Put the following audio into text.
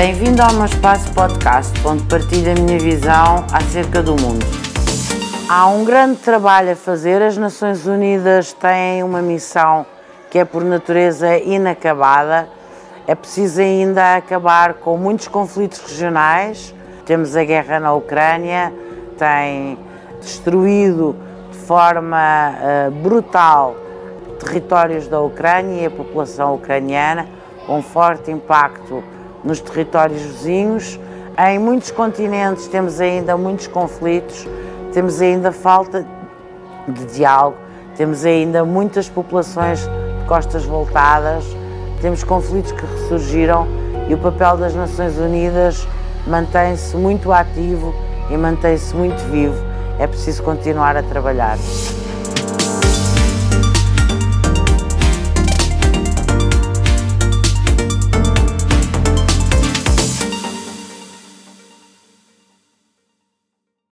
Bem-vindo ao meu espaço podcast, onde partilho a minha visão acerca do mundo. Há um grande trabalho a fazer, as Nações Unidas têm uma missão que é por natureza inacabada. É preciso ainda acabar com muitos conflitos regionais. Temos a guerra na Ucrânia, tem destruído de forma uh, brutal territórios da Ucrânia e a população ucraniana, com forte impacto nos territórios vizinhos. Em muitos continentes temos ainda muitos conflitos, temos ainda falta de diálogo, temos ainda muitas populações de costas voltadas, temos conflitos que ressurgiram e o papel das Nações Unidas mantém-se muito ativo e mantém-se muito vivo. É preciso continuar a trabalhar.